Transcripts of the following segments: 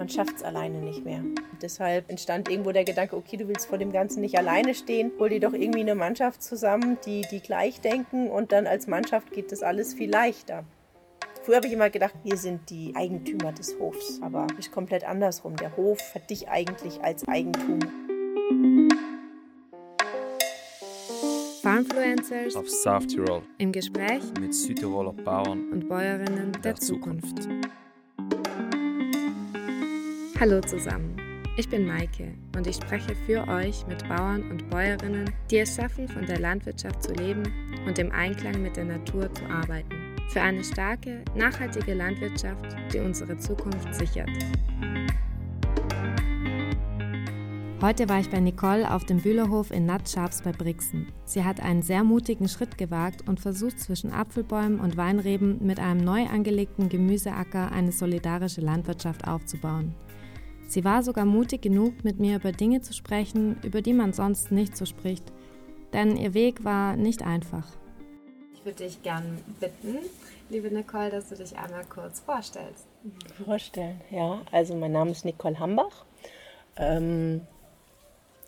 man schafft es alleine nicht mehr. Deshalb entstand irgendwo der Gedanke, okay, du willst vor dem Ganzen nicht alleine stehen, hol dir doch irgendwie eine Mannschaft zusammen, die, die gleich denken und dann als Mannschaft geht das alles viel leichter. Früher habe ich immer gedacht, wir sind die Eigentümer des Hofs, aber es ist komplett andersrum. Der Hof hat dich eigentlich als Eigentum. Farmfluencers auf South Tirol im Gespräch mit Südtiroler Bauern und Bäuerinnen der, der Zukunft. Zukunft. Hallo zusammen, ich bin Maike und ich spreche für euch mit Bauern und Bäuerinnen, die es schaffen, von der Landwirtschaft zu leben und im Einklang mit der Natur zu arbeiten. Für eine starke, nachhaltige Landwirtschaft, die unsere Zukunft sichert. Heute war ich bei Nicole auf dem Bühlerhof in Natscharps bei Brixen. Sie hat einen sehr mutigen Schritt gewagt und versucht zwischen Apfelbäumen und Weinreben mit einem neu angelegten Gemüseacker eine solidarische Landwirtschaft aufzubauen. Sie war sogar mutig genug, mit mir über Dinge zu sprechen, über die man sonst nicht so spricht. Denn ihr Weg war nicht einfach. Ich würde dich gern bitten, liebe Nicole, dass du dich einmal kurz vorstellst. Vorstellen, ja. Also mein Name ist Nicole Hambach. Ähm,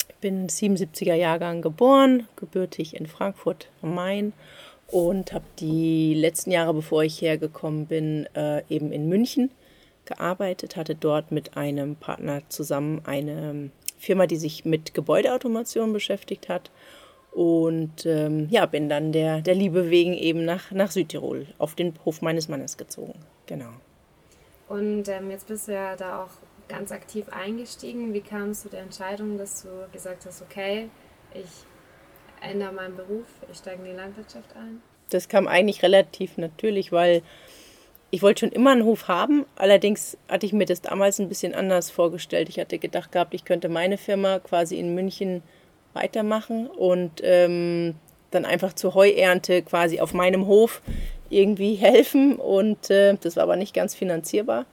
ich bin 77er Jahrgang geboren, gebürtig in Frankfurt am Main und habe die letzten Jahre, bevor ich hergekommen bin, äh, eben in München gearbeitet, hatte dort mit einem Partner zusammen eine Firma, die sich mit Gebäudeautomation beschäftigt hat. Und ähm, ja, bin dann der, der Liebe wegen eben nach, nach Südtirol auf den Hof meines Mannes gezogen. Genau. Und ähm, jetzt bist du ja da auch ganz aktiv eingestiegen. Wie kam es zu der Entscheidung, dass du gesagt hast, okay, ich ändere meinen Beruf, ich steige in die Landwirtschaft ein? Das kam eigentlich relativ natürlich, weil ich wollte schon immer einen Hof haben, allerdings hatte ich mir das damals ein bisschen anders vorgestellt. Ich hatte gedacht gehabt, ich könnte meine Firma quasi in München weitermachen und ähm, dann einfach zur Heuernte quasi auf meinem Hof irgendwie helfen. Und äh, das war aber nicht ganz finanzierbar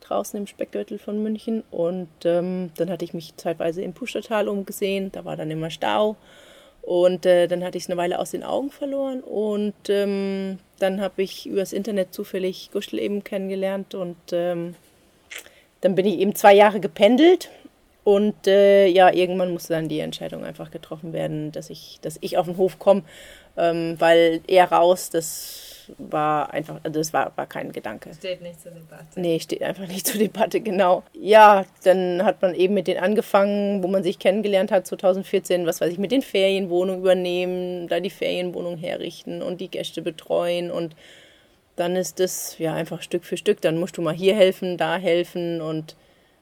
draußen im Speckgürtel von München. Und ähm, dann hatte ich mich zeitweise im Pustertal umgesehen, da war dann immer Stau. Und äh, dann hatte ich es eine Weile aus den Augen verloren und ähm, dann habe ich übers Internet zufällig Gustl eben kennengelernt und ähm, dann bin ich eben zwei Jahre gependelt und äh, ja, irgendwann musste dann die Entscheidung einfach getroffen werden, dass ich, dass ich auf den Hof komme, ähm, weil er raus, das war einfach, also das war, war kein Gedanke. Steht nicht zur Debatte. Nee, steht einfach nicht zur Debatte, genau. Ja, dann hat man eben mit denen angefangen, wo man sich kennengelernt hat, 2014, was weiß ich, mit den Ferienwohnungen übernehmen, da die Ferienwohnung herrichten und die Gäste betreuen und dann ist das ja einfach Stück für Stück, dann musst du mal hier helfen, da helfen und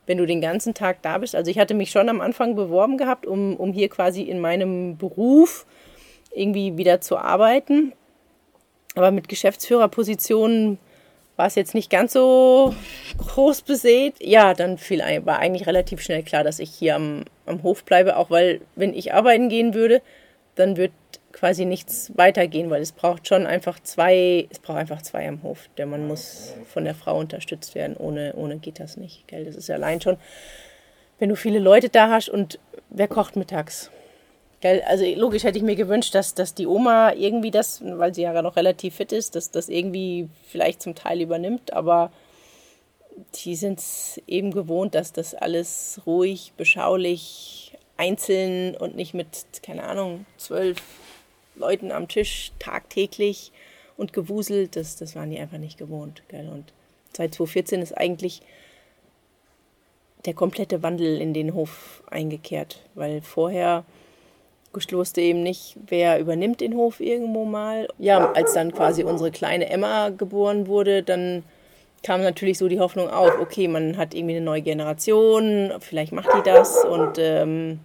wenn du den ganzen Tag da bist, also ich hatte mich schon am Anfang beworben gehabt, um, um hier quasi in meinem Beruf irgendwie wieder zu arbeiten. Aber mit Geschäftsführerpositionen war es jetzt nicht ganz so groß besät. Ja, dann fiel, war eigentlich relativ schnell klar, dass ich hier am, am Hof bleibe, auch weil, wenn ich arbeiten gehen würde, dann wird quasi nichts weitergehen, weil es braucht schon einfach zwei, es braucht einfach zwei am Hof. Der Mann muss von der Frau unterstützt werden, ohne, ohne geht das nicht. Gell? Das ist ja allein schon, wenn du viele Leute da hast und wer kocht mittags? Gell? Also logisch hätte ich mir gewünscht, dass, dass die Oma irgendwie das, weil sie ja noch relativ fit ist, dass das irgendwie vielleicht zum Teil übernimmt, aber die sind es eben gewohnt, dass das alles ruhig, beschaulich, einzeln und nicht mit, keine Ahnung, zwölf Leuten am Tisch tagtäglich und gewuselt, das, das waren die einfach nicht gewohnt. Gell? Und seit 2014 ist eigentlich der komplette Wandel in den Hof eingekehrt, weil vorher Wusste eben nicht, wer übernimmt den Hof irgendwo mal. Ja, als dann quasi unsere kleine Emma geboren wurde, dann kam natürlich so die Hoffnung auf, okay, man hat irgendwie eine neue Generation, vielleicht macht die das. Und ähm,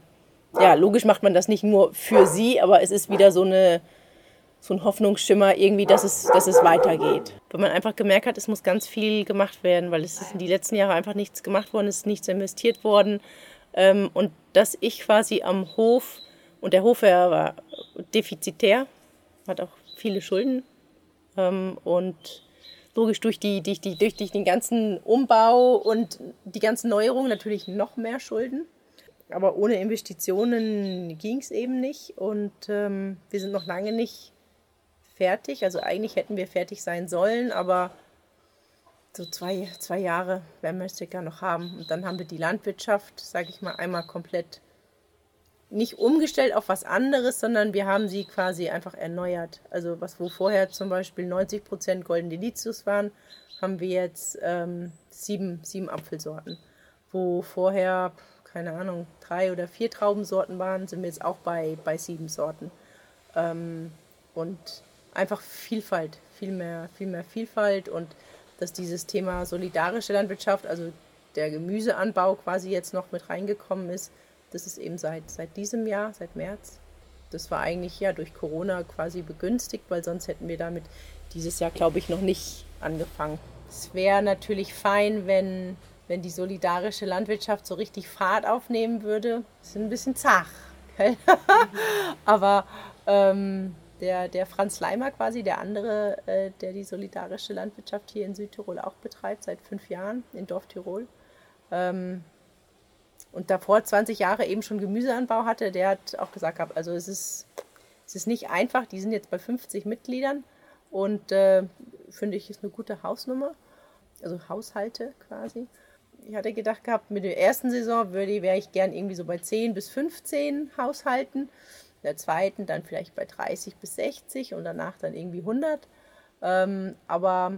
ja, logisch macht man das nicht nur für sie, aber es ist wieder so eine so ein Hoffnungsschimmer irgendwie, dass es, dass es weitergeht. Weil man einfach gemerkt hat, es muss ganz viel gemacht werden, weil es ist in die letzten Jahre einfach nichts gemacht worden, es ist nichts investiert worden. Ähm, und dass ich quasi am Hof und der Hofherr war defizitär, hat auch viele Schulden. Ähm, und logisch durch, die, durch, die, durch, den ganzen Umbau und die ganzen Neuerungen natürlich noch mehr Schulden. Aber ohne Investitionen ging es eben nicht. Und ähm, wir sind noch lange nicht fertig. Also eigentlich hätten wir fertig sein sollen, aber So zwei, zwei Jahre werden wir circa noch haben. Und dann haben wir die Landwirtschaft, sage ich mal, einmal komplett nicht umgestellt auf was anderes, sondern wir haben sie quasi einfach erneuert. Also was wo vorher zum Beispiel 90 Prozent Golden Delicious waren, haben wir jetzt ähm, sieben, sieben Apfelsorten. Wo vorher, keine Ahnung, drei oder vier Traubensorten waren, sind wir jetzt auch bei, bei sieben Sorten. Ähm, und einfach Vielfalt, viel mehr, viel mehr Vielfalt und dass dieses Thema solidarische Landwirtschaft, also der Gemüseanbau quasi jetzt noch mit reingekommen ist, das ist eben seit, seit diesem Jahr, seit März. Das war eigentlich ja durch Corona quasi begünstigt, weil sonst hätten wir damit dieses Jahr, glaube ich, noch nicht angefangen. Es wäre natürlich fein, wenn, wenn die solidarische Landwirtschaft so richtig Fahrt aufnehmen würde. Das ist ein bisschen zach. Aber ähm, der, der Franz Leimer quasi, der andere, äh, der die solidarische Landwirtschaft hier in Südtirol auch betreibt, seit fünf Jahren in Dorf Tirol, ähm, und davor 20 Jahre eben schon Gemüseanbau hatte, der hat auch gesagt also es ist, es ist nicht einfach, die sind jetzt bei 50 Mitgliedern und äh, finde ich, ist eine gute Hausnummer, also Haushalte quasi. Ich hatte gedacht gehabt, mit der ersten Saison würde, wäre ich gern irgendwie so bei 10 bis 15 Haushalten, in der zweiten dann vielleicht bei 30 bis 60 und danach dann irgendwie 100. Ähm, aber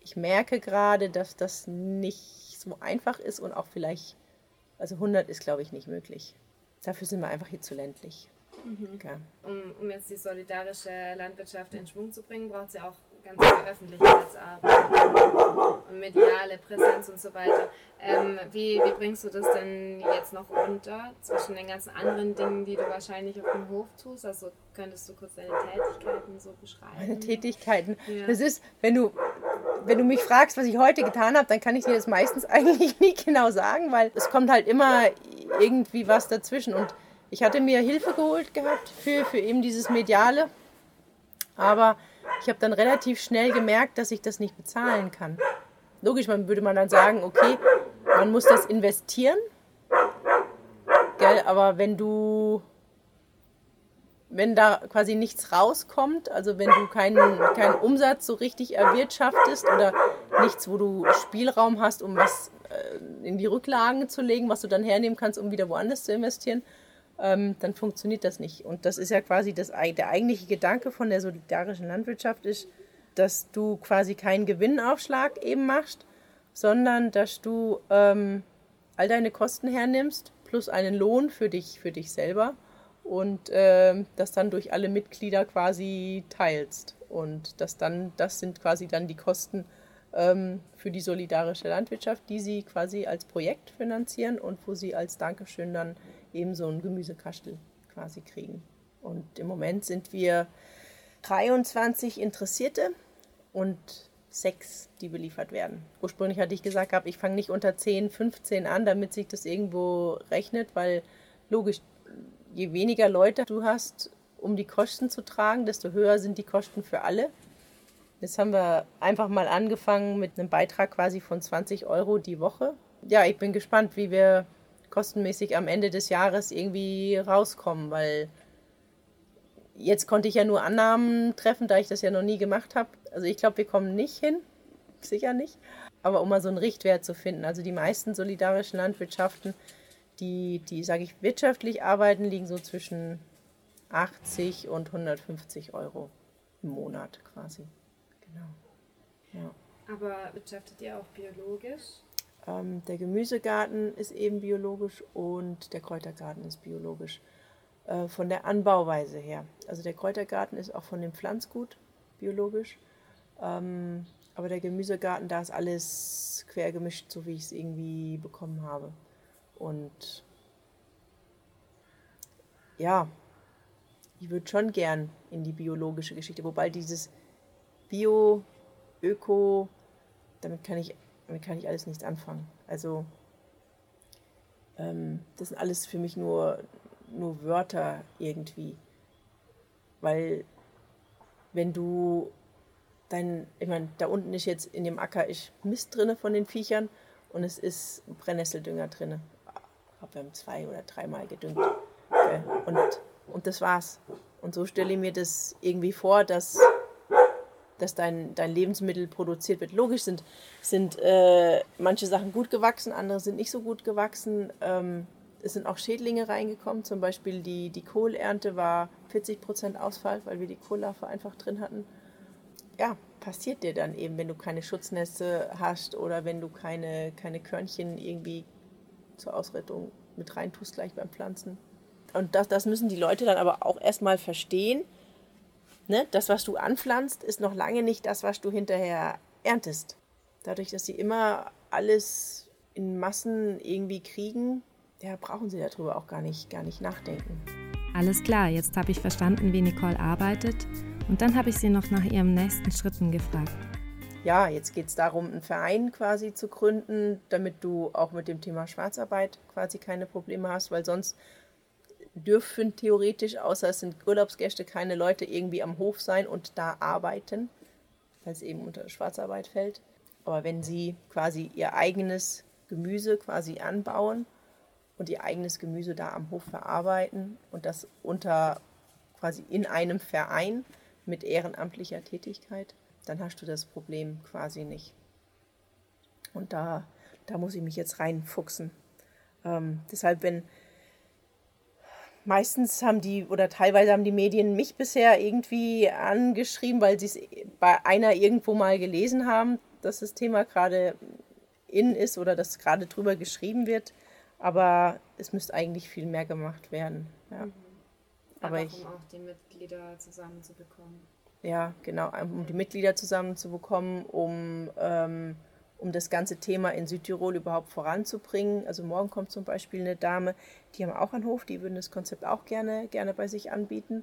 ich merke gerade, dass das nicht so einfach ist und auch vielleicht also 100 ist, glaube ich, nicht möglich. Dafür sind wir einfach hier zu ländlich. Mhm. Okay. Um, um, jetzt die solidarische Landwirtschaft in Schwung zu bringen, braucht sie auch ganz viel Öffentlichkeitsarbeit und mediale Präsenz und so weiter. Ähm, wie, wie bringst du das denn jetzt noch unter zwischen den ganzen anderen Dingen, die du wahrscheinlich auf dem Hof tust? Also könntest du kurz deine Tätigkeiten so beschreiben? Meine Tätigkeiten. Ja. Das ist, wenn du, wenn du mich fragst, was ich heute getan habe, dann kann ich dir das meistens eigentlich nie genau sagen, weil es kommt halt immer irgendwie was dazwischen. Und ich hatte mir Hilfe geholt gehabt für, für eben dieses Mediale. Aber ich habe dann relativ schnell gemerkt, dass ich das nicht bezahlen kann. Logisch, man würde man dann sagen, okay, man muss das investieren. Gell, aber wenn du wenn da quasi nichts rauskommt, also wenn du keinen, keinen Umsatz so richtig erwirtschaftest oder nichts, wo du Spielraum hast, um was äh, in die Rücklagen zu legen, was du dann hernehmen kannst, um wieder woanders zu investieren, ähm, dann funktioniert das nicht. Und das ist ja quasi das, der eigentliche Gedanke von der solidarischen Landwirtschaft ist, dass du quasi keinen Gewinnaufschlag eben machst, sondern dass du ähm, all deine Kosten hernimmst plus einen Lohn für dich, für dich selber und äh, das dann durch alle Mitglieder quasi teilst. Und das dann, das sind quasi dann die Kosten ähm, für die solidarische Landwirtschaft, die sie quasi als Projekt finanzieren und wo sie als Dankeschön dann eben so ein Gemüsekastel quasi kriegen. Und im Moment sind wir 23 Interessierte und sechs, die beliefert werden. Ursprünglich hatte ich gesagt, ich fange nicht unter 10, 15 an, damit sich das irgendwo rechnet, weil logisch, je weniger Leute du hast, um die Kosten zu tragen, desto höher sind die Kosten für alle. Jetzt haben wir einfach mal angefangen mit einem Beitrag quasi von 20 Euro die Woche. Ja, ich bin gespannt, wie wir kostenmäßig am Ende des Jahres irgendwie rauskommen, weil jetzt konnte ich ja nur Annahmen treffen, da ich das ja noch nie gemacht habe. Also ich glaube, wir kommen nicht hin, sicher nicht. Aber um mal so einen Richtwert zu finden, also die meisten solidarischen Landwirtschaften die, die sage ich, wirtschaftlich arbeiten, liegen so zwischen 80 und 150 Euro im Monat quasi. Genau. Ja. Aber wirtschaftet ihr auch biologisch? Ähm, der Gemüsegarten ist eben biologisch und der Kräutergarten ist biologisch. Äh, von der Anbauweise her. Also der Kräutergarten ist auch von dem Pflanzgut biologisch. Ähm, aber der Gemüsegarten, da ist alles quer gemischt, so wie ich es irgendwie bekommen habe. Und ja, ich würde schon gern in die biologische Geschichte, wobei dieses Bio, Öko, damit kann ich, damit kann ich alles nichts anfangen. Also ähm, das sind alles für mich nur, nur Wörter irgendwie. Weil wenn du dein, ich meine, da unten ist jetzt in dem Acker ist Mist drinne von den Viechern und es ist Brennnesseldünger drinne glaube, wir haben zwei oder dreimal gedüngt. Und, und das war's. Und so stelle ich mir das irgendwie vor, dass, dass dein, dein Lebensmittel produziert wird. Logisch sind, sind äh, manche Sachen gut gewachsen, andere sind nicht so gut gewachsen. Ähm, es sind auch Schädlinge reingekommen, zum Beispiel die, die Kohlernte war 40% Ausfall, weil wir die Kohllarve einfach drin hatten. Ja, passiert dir dann eben, wenn du keine Schutznetze hast oder wenn du keine, keine Körnchen irgendwie zur Ausrettung mit reintust gleich beim Pflanzen. Und das, das müssen die Leute dann aber auch erstmal verstehen. Ne? Das, was du anpflanzt, ist noch lange nicht das, was du hinterher erntest. Dadurch, dass sie immer alles in Massen irgendwie kriegen, ja, brauchen sie darüber auch gar nicht, gar nicht nachdenken. Alles klar, jetzt habe ich verstanden, wie Nicole arbeitet und dann habe ich sie noch nach ihren nächsten Schritten gefragt. Ja, jetzt geht es darum, einen Verein quasi zu gründen, damit du auch mit dem Thema Schwarzarbeit quasi keine Probleme hast, weil sonst dürfen theoretisch, außer es sind Urlaubsgäste, keine Leute irgendwie am Hof sein und da arbeiten, weil es eben unter Schwarzarbeit fällt. Aber wenn sie quasi ihr eigenes Gemüse quasi anbauen und ihr eigenes Gemüse da am Hof verarbeiten und das unter quasi in einem Verein mit ehrenamtlicher Tätigkeit, dann hast du das Problem quasi nicht. Und da, da muss ich mich jetzt reinfuchsen. Ähm, deshalb, wenn meistens haben die oder teilweise haben die Medien mich bisher irgendwie angeschrieben, weil sie es bei einer irgendwo mal gelesen haben, dass das Thema gerade in ist oder dass gerade drüber geschrieben wird. Aber es müsste eigentlich viel mehr gemacht werden. Ja. Mhm. Aber, Aber ich, um auch die Mitglieder zusammenzubekommen. Ja, genau, um die Mitglieder zusammenzubekommen, um, ähm, um das ganze Thema in Südtirol überhaupt voranzubringen. Also morgen kommt zum Beispiel eine Dame, die haben auch einen Hof, die würden das Konzept auch gerne, gerne bei sich anbieten.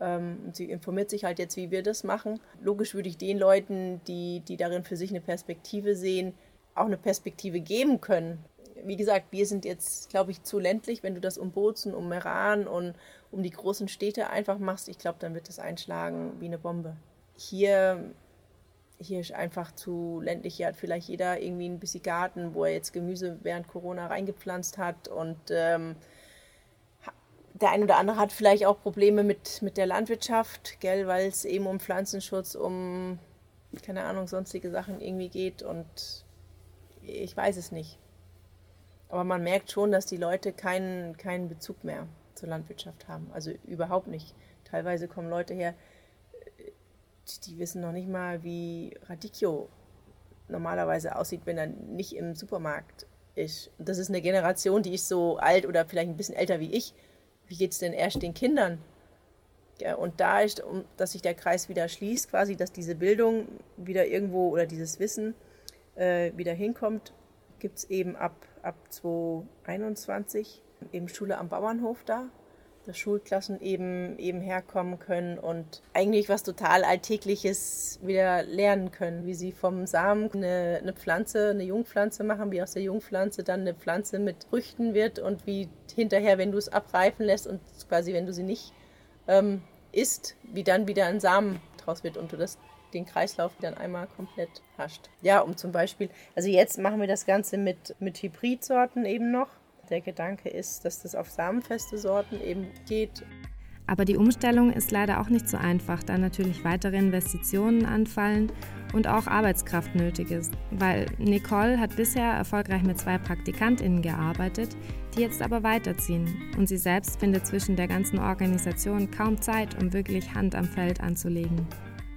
Ähm, sie informiert sich halt jetzt, wie wir das machen. Logisch würde ich den Leuten, die, die darin für sich eine Perspektive sehen, auch eine Perspektive geben können wie gesagt, wir sind jetzt, glaube ich, zu ländlich. Wenn du das um Bozen, um Meran und um die großen Städte einfach machst, ich glaube, dann wird das einschlagen wie eine Bombe. Hier, hier ist einfach zu ländlich. Hier hat vielleicht jeder irgendwie ein bisschen Garten, wo er jetzt Gemüse während Corona reingepflanzt hat und ähm, der ein oder andere hat vielleicht auch Probleme mit, mit der Landwirtschaft, gell, weil es eben um Pflanzenschutz, um keine Ahnung, sonstige Sachen irgendwie geht und ich weiß es nicht. Aber man merkt schon, dass die Leute keinen, keinen Bezug mehr zur Landwirtschaft haben. Also überhaupt nicht. Teilweise kommen Leute her, die wissen noch nicht mal, wie Radicchio normalerweise aussieht, wenn er nicht im Supermarkt ist. Und das ist eine Generation, die ist so alt oder vielleicht ein bisschen älter wie ich. Wie geht es denn erst den Kindern? Ja, und da ist, um, dass sich der Kreis wieder schließt, quasi, dass diese Bildung wieder irgendwo oder dieses Wissen äh, wieder hinkommt, gibt es eben ab ab 2021 eben Schule am Bauernhof da, dass Schulklassen eben, eben herkommen können und eigentlich was total Alltägliches wieder lernen können, wie sie vom Samen eine, eine Pflanze, eine Jungpflanze machen, wie aus der Jungpflanze dann eine Pflanze mit Früchten wird und wie hinterher, wenn du es abreifen lässt und quasi, wenn du sie nicht ähm, isst, wie dann wieder ein Samen draus wird und du das den Kreislauf dann einmal komplett hascht. Ja, um zum Beispiel, also jetzt machen wir das Ganze mit, mit Hybridsorten eben noch. Der Gedanke ist, dass das auf samenfeste Sorten eben geht. Aber die Umstellung ist leider auch nicht so einfach, da natürlich weitere Investitionen anfallen und auch Arbeitskraft nötig ist. Weil Nicole hat bisher erfolgreich mit zwei PraktikantInnen gearbeitet, die jetzt aber weiterziehen. Und sie selbst findet zwischen der ganzen Organisation kaum Zeit, um wirklich Hand am Feld anzulegen.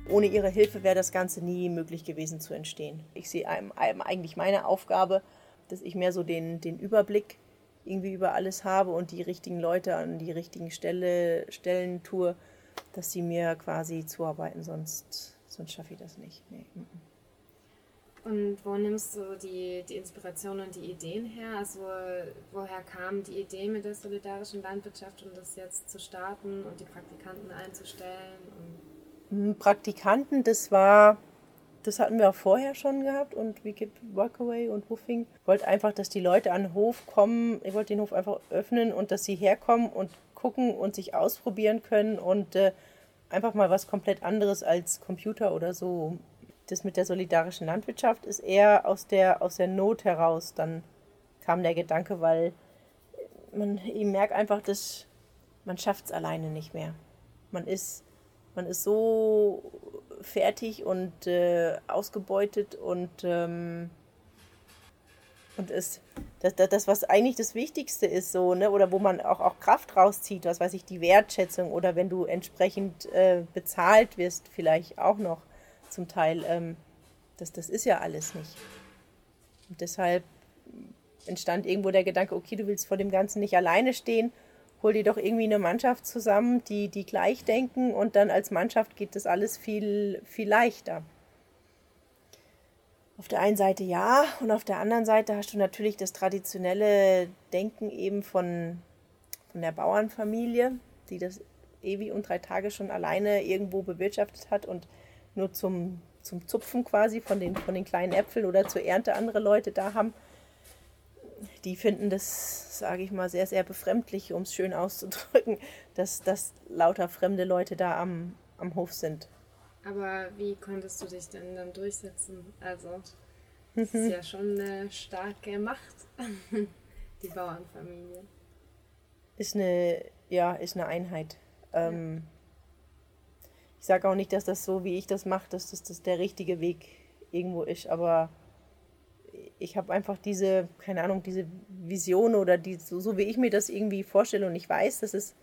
Ohne ihre Hilfe wäre das Ganze nie möglich gewesen zu entstehen. Ich sehe eigentlich meine Aufgabe, dass ich mehr so den, den Überblick irgendwie über alles habe und die richtigen Leute an die richtigen Stelle, Stellen tue, dass sie mir quasi zuarbeiten, sonst, sonst schaffe ich das nicht. Nee. Und wo nimmst du die, die Inspiration und die Ideen her? Also woher kam die Idee mit der solidarischen Landwirtschaft, um das jetzt zu starten und die Praktikanten einzustellen? Hm, Praktikanten, das war, das hatten wir auch vorher schon gehabt und wie gibt Workaway und Woofing. Ich wollte einfach, dass die Leute an den Hof kommen. Ich wollte den Hof einfach öffnen und dass sie herkommen und gucken und sich ausprobieren können und äh, einfach mal was komplett anderes als Computer oder so. Das mit der solidarischen Landwirtschaft ist eher aus der, aus der Not heraus. Dann kam der Gedanke, weil man, ich merke einfach, dass man schafft es alleine nicht mehr. Man ist man ist so fertig und äh, ausgebeutet und, ähm, und ist das, das, das, was eigentlich das Wichtigste ist, so, ne, oder wo man auch, auch Kraft rauszieht, was weiß ich, die Wertschätzung oder wenn du entsprechend äh, bezahlt wirst, vielleicht auch noch zum Teil, ähm, das, das ist ja alles nicht. Und deshalb entstand irgendwo der Gedanke, okay, du willst vor dem Ganzen nicht alleine stehen, hol dir doch irgendwie eine Mannschaft zusammen, die, die gleich denken und dann als Mannschaft geht das alles viel, viel leichter. Auf der einen Seite ja und auf der anderen Seite hast du natürlich das traditionelle Denken eben von, von der Bauernfamilie, die das ewig und drei Tage schon alleine irgendwo bewirtschaftet hat und nur zum, zum Zupfen quasi von den, von den kleinen Äpfeln oder zur Ernte andere Leute da haben die finden das, sage ich mal, sehr, sehr befremdlich, um es schön auszudrücken, dass, dass lauter fremde Leute da am, am Hof sind. Aber wie konntest du dich denn dann durchsetzen? Also, das ist ja schon eine starke Macht, die Bauernfamilie. Ist eine, ja, ist eine Einheit. Ähm, ja. Ich sage auch nicht, dass das so, wie ich das mache, dass das, das der richtige Weg irgendwo ist, aber ich habe einfach diese, keine Ahnung, diese Vision oder die, so, so, wie ich mir das irgendwie vorstelle und ich weiß, dass es,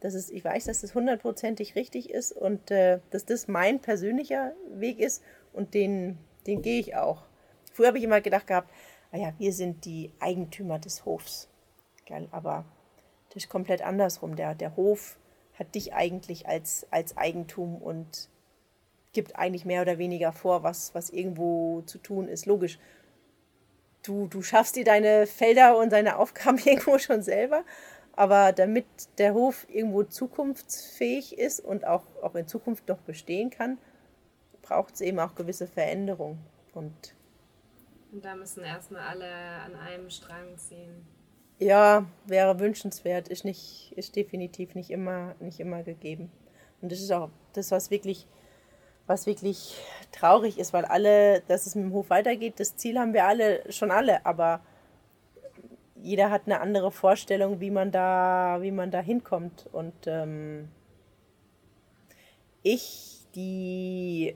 dass es, ich weiß, dass es hundertprozentig richtig ist und äh, dass das mein persönlicher Weg ist und den, den gehe ich auch. Früher habe ich immer gedacht gehabt, naja, ah wir sind die Eigentümer des Hofs. Gell? Aber das ist komplett andersrum. Der, der Hof hat dich eigentlich als, als Eigentum und gibt eigentlich mehr oder weniger vor, was, was irgendwo zu tun ist. Logisch, du, du schaffst dir deine Felder und deine Aufgaben irgendwo schon selber. Aber damit der Hof irgendwo zukunftsfähig ist und auch, auch in Zukunft noch bestehen kann, braucht es eben auch gewisse Veränderungen. Und, und da müssen erstmal alle an einem Strang ziehen. Ja, wäre wünschenswert, ist, nicht, ist definitiv nicht immer, nicht immer gegeben. Und das ist auch das, was wirklich was wirklich traurig ist, weil alle, dass es mit dem Hof weitergeht, das Ziel haben wir alle, schon alle, aber jeder hat eine andere Vorstellung, wie man da, wie man da hinkommt. Und ähm, ich, die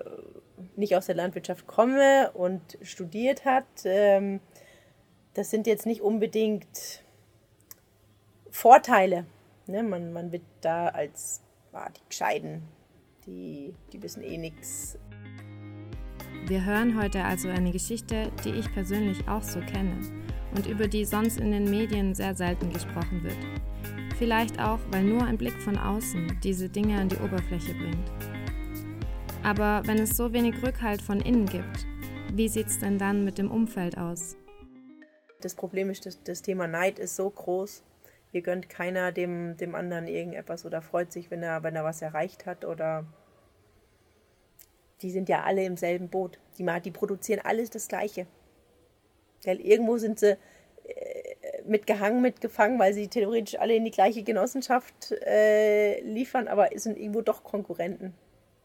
nicht aus der Landwirtschaft komme und studiert hat, ähm, das sind jetzt nicht unbedingt Vorteile. Ne? Man, man wird da als ah, die Gescheiden die, die wissen eh nichts. Wir hören heute also eine Geschichte, die ich persönlich auch so kenne und über die sonst in den Medien sehr selten gesprochen wird. Vielleicht auch, weil nur ein Blick von außen diese Dinge an die Oberfläche bringt. Aber wenn es so wenig Rückhalt von innen gibt, wie sieht es denn dann mit dem Umfeld aus? Das Problem ist, dass das Thema Neid ist so groß. Hier gönnt keiner dem, dem anderen irgendetwas oder freut sich, wenn er, wenn er was erreicht hat oder die sind ja alle im selben Boot. Die, die produzieren alles das Gleiche. Weil irgendwo sind sie äh, mitgehangen, mitgefangen, weil sie theoretisch alle in die gleiche Genossenschaft äh, liefern, aber sind irgendwo doch Konkurrenten.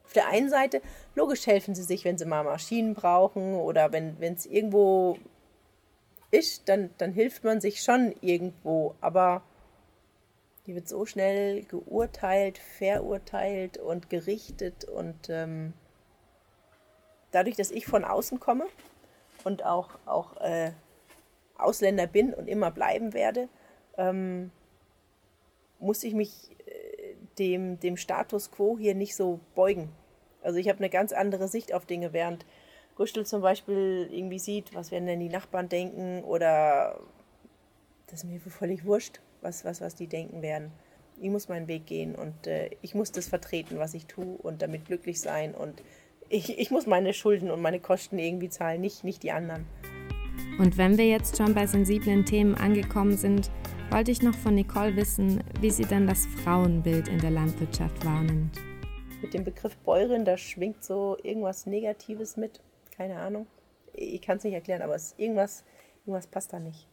Auf der einen Seite, logisch helfen sie sich, wenn sie mal Maschinen brauchen oder wenn es irgendwo ist, dann, dann hilft man sich schon irgendwo. Aber die wird so schnell geurteilt, verurteilt und gerichtet und ähm, dadurch, dass ich von außen komme und auch, auch äh, Ausländer bin und immer bleiben werde, ähm, muss ich mich äh, dem, dem Status quo hier nicht so beugen. Also ich habe eine ganz andere Sicht auf Dinge, während Gustl zum Beispiel irgendwie sieht, was werden denn die Nachbarn denken oder das ist mir völlig wurscht, was, was, was die denken werden. Ich muss meinen Weg gehen und äh, ich muss das vertreten, was ich tue und damit glücklich sein und ich, ich muss meine Schulden und meine Kosten irgendwie zahlen, nicht, nicht die anderen. Und wenn wir jetzt schon bei sensiblen Themen angekommen sind, wollte ich noch von Nicole wissen, wie sie denn das Frauenbild in der Landwirtschaft wahrnimmt. Mit dem Begriff Bäuerin, da schwingt so irgendwas Negatives mit. Keine Ahnung. Ich kann es nicht erklären, aber es, irgendwas, irgendwas passt da nicht.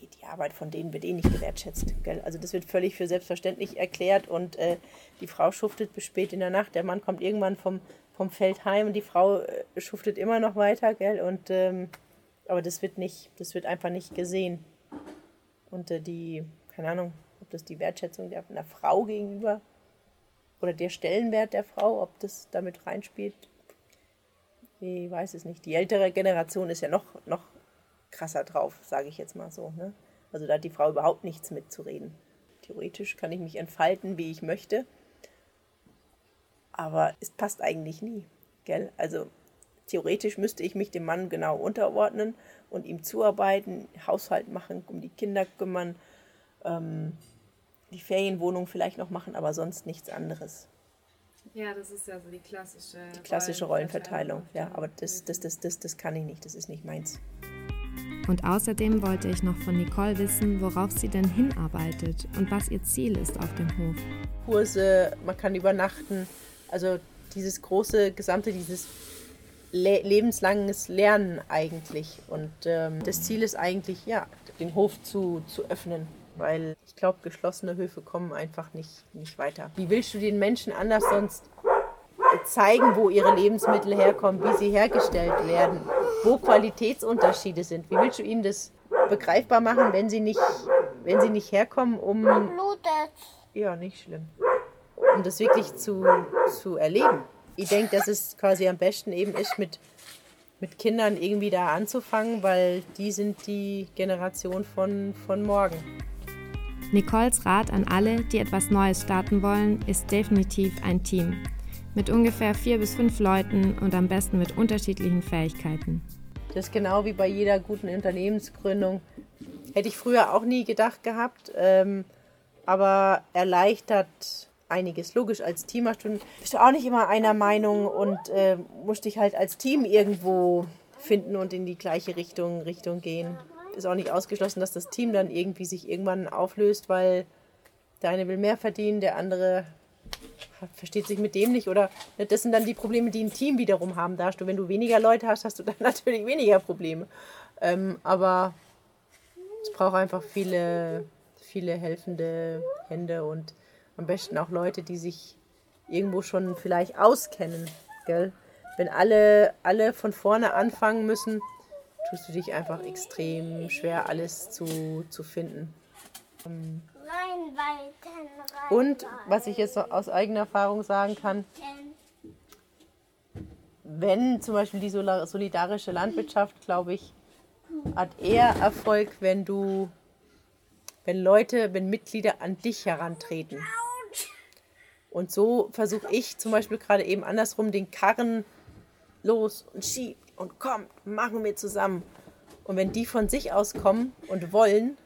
Die Arbeit von denen wird eh nicht gewertschätzt. Gell? Also das wird völlig für selbstverständlich erklärt und äh, die Frau schuftet bis spät in der Nacht. Der Mann kommt irgendwann vom, vom Feld heim und die Frau äh, schuftet immer noch weiter, gell? Und ähm, aber das wird nicht, das wird einfach nicht gesehen. Und äh, die, keine Ahnung, ob das die Wertschätzung der, einer Frau gegenüber oder der Stellenwert der Frau, ob das damit reinspielt, ich weiß es nicht. Die ältere Generation ist ja noch, noch krasser drauf, sage ich jetzt mal so. Ne? Also da hat die Frau überhaupt nichts mitzureden. Theoretisch kann ich mich entfalten, wie ich möchte, aber es passt eigentlich nie. Gell? Also theoretisch müsste ich mich dem Mann genau unterordnen und ihm zuarbeiten, Haushalt machen, um die Kinder kümmern, ähm, die Ferienwohnung vielleicht noch machen, aber sonst nichts anderes. Ja, das ist ja so die klassische, die klassische Rollenverteilung. Rollenverteilung. Ja, aber das, das, das, das, das kann ich nicht, das ist nicht meins. Und außerdem wollte ich noch von Nicole wissen, worauf sie denn hinarbeitet und was ihr Ziel ist auf dem Hof. Kurse, man kann übernachten, also dieses große Gesamte, dieses le lebenslanges Lernen eigentlich. Und ähm, das Ziel ist eigentlich, ja, den Hof zu, zu öffnen weil ich glaube, geschlossene Höfe kommen einfach nicht, nicht weiter. Wie willst du den Menschen anders sonst zeigen, wo ihre Lebensmittel herkommen, wie sie hergestellt werden, wo Qualitätsunterschiede sind? Wie willst du ihnen das begreifbar machen, wenn sie nicht, wenn sie nicht herkommen, um. Ja, nicht schlimm. Um das wirklich zu, zu erleben. Ich denke, dass es quasi am besten eben ist, mit, mit Kindern irgendwie da anzufangen, weil die sind die Generation von, von morgen. Nicoles Rat an alle, die etwas Neues starten wollen, ist definitiv ein Team. Mit ungefähr vier bis fünf Leuten und am besten mit unterschiedlichen Fähigkeiten. Das ist genau wie bei jeder guten Unternehmensgründung. Hätte ich früher auch nie gedacht gehabt, ähm, aber erleichtert einiges. Logisch, als Team hast du, bist du auch nicht immer einer Meinung und äh, musst dich halt als Team irgendwo finden und in die gleiche Richtung, Richtung gehen ist auch nicht ausgeschlossen, dass das Team dann irgendwie sich irgendwann auflöst, weil der eine will mehr verdienen, der andere versteht sich mit dem nicht oder das sind dann die Probleme, die ein Team wiederum haben. Da hast du, wenn du weniger Leute hast, hast du dann natürlich weniger Probleme. Ähm, aber es braucht einfach viele, viele helfende Hände und am besten auch Leute, die sich irgendwo schon vielleicht auskennen. Gell? Wenn alle, alle von vorne anfangen müssen, tust du dich einfach extrem schwer, alles zu, zu finden. Ähm, und was ich jetzt aus eigener Erfahrung sagen kann, wenn zum Beispiel die solidarische Landwirtschaft, glaube ich, hat eher Erfolg, wenn du, wenn Leute, wenn Mitglieder an dich herantreten. Und so versuche ich zum Beispiel gerade eben andersrum den Karren los und schieb und komm, machen wir zusammen. Und wenn die von sich aus kommen und wollen,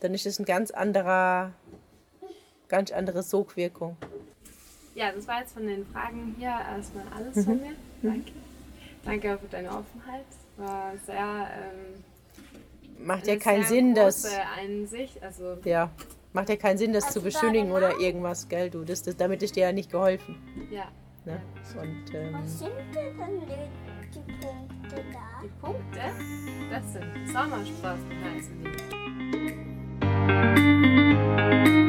dann ist es ein ganz anderer, ganz andere Sogwirkung. Ja, das war jetzt von den Fragen hier erstmal alles mhm. von mir. Danke. Danke für deine Offenheit. War sehr. Ähm, macht ja keinen Sinn, dass. Einsicht, also. Ja. Macht ja keinen Sinn, das also zu beschönigen oder irgendwas, gell? Du, das, das, damit ist dir ja nicht geholfen. Ja. Ne? Und, ähm, Was sind denn die Punkte da? Die Punkte? Das sind Sommersprossen heißen die.